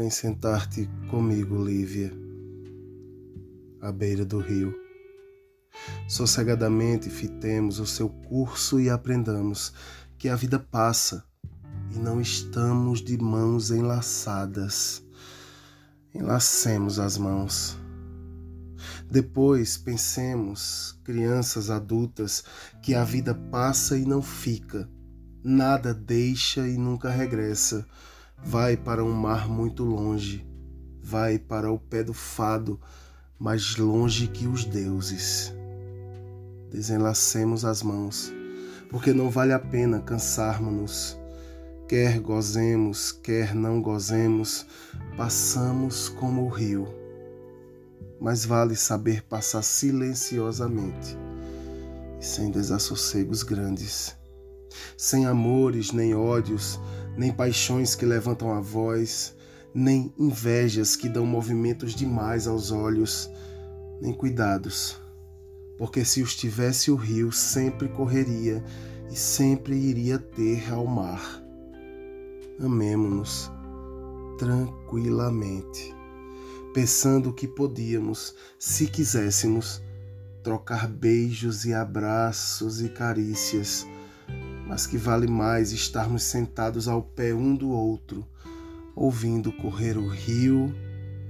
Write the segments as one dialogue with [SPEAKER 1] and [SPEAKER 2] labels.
[SPEAKER 1] Vem sentar-te comigo, Lívia, à beira do rio. Sossegadamente fitemos o seu curso e aprendamos que a vida passa e não estamos de mãos enlaçadas. Enlacemos as mãos. Depois pensemos, crianças adultas, que a vida passa e não fica, nada deixa e nunca regressa vai para um mar muito longe, vai para o pé do fado, mais longe que os deuses. Desenlacemos as mãos, porque não vale a pena cansarmos-nos. Quer gozemos, quer não gozemos, passamos como o rio. Mas vale saber passar silenciosamente e sem desassossegos grandes, sem amores nem ódios, nem paixões que levantam a voz, nem invejas que dão movimentos demais aos olhos, nem cuidados, porque se os tivesse o rio sempre correria e sempre iria ter ao mar. Amemo-nos tranquilamente, pensando que podíamos, se quiséssemos, trocar beijos e abraços e carícias mas que vale mais estarmos sentados ao pé um do outro, ouvindo correr o rio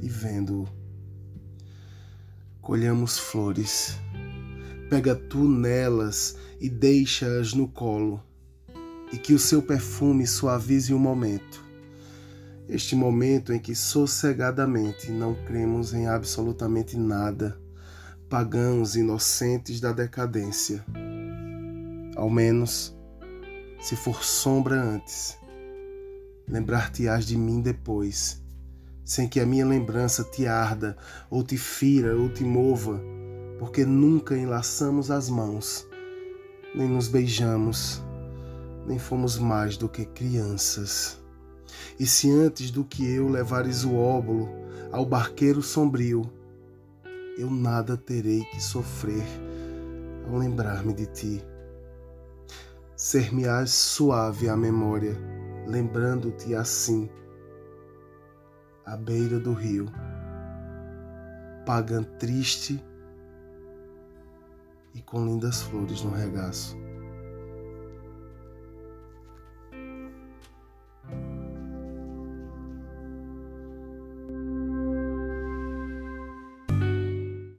[SPEAKER 1] e vendo-o. Colhamos flores, pega tu nelas e deixa-as no colo, e que o seu perfume suavize o momento. Este momento em que sossegadamente não cremos em absolutamente nada, pagãos inocentes da decadência. Ao menos, se for sombra antes, lembrar-te-ás de mim depois, sem que a minha lembrança te arda, ou te fira, ou te mova, porque nunca enlaçamos as mãos, nem nos beijamos, nem fomos mais do que crianças. E se antes do que eu levares o óbolo ao barqueiro sombrio, eu nada terei que sofrer ao lembrar-me de ti ser-me-ás suave a memória, lembrando-te assim, à beira do rio, pagã triste e com lindas flores no regaço.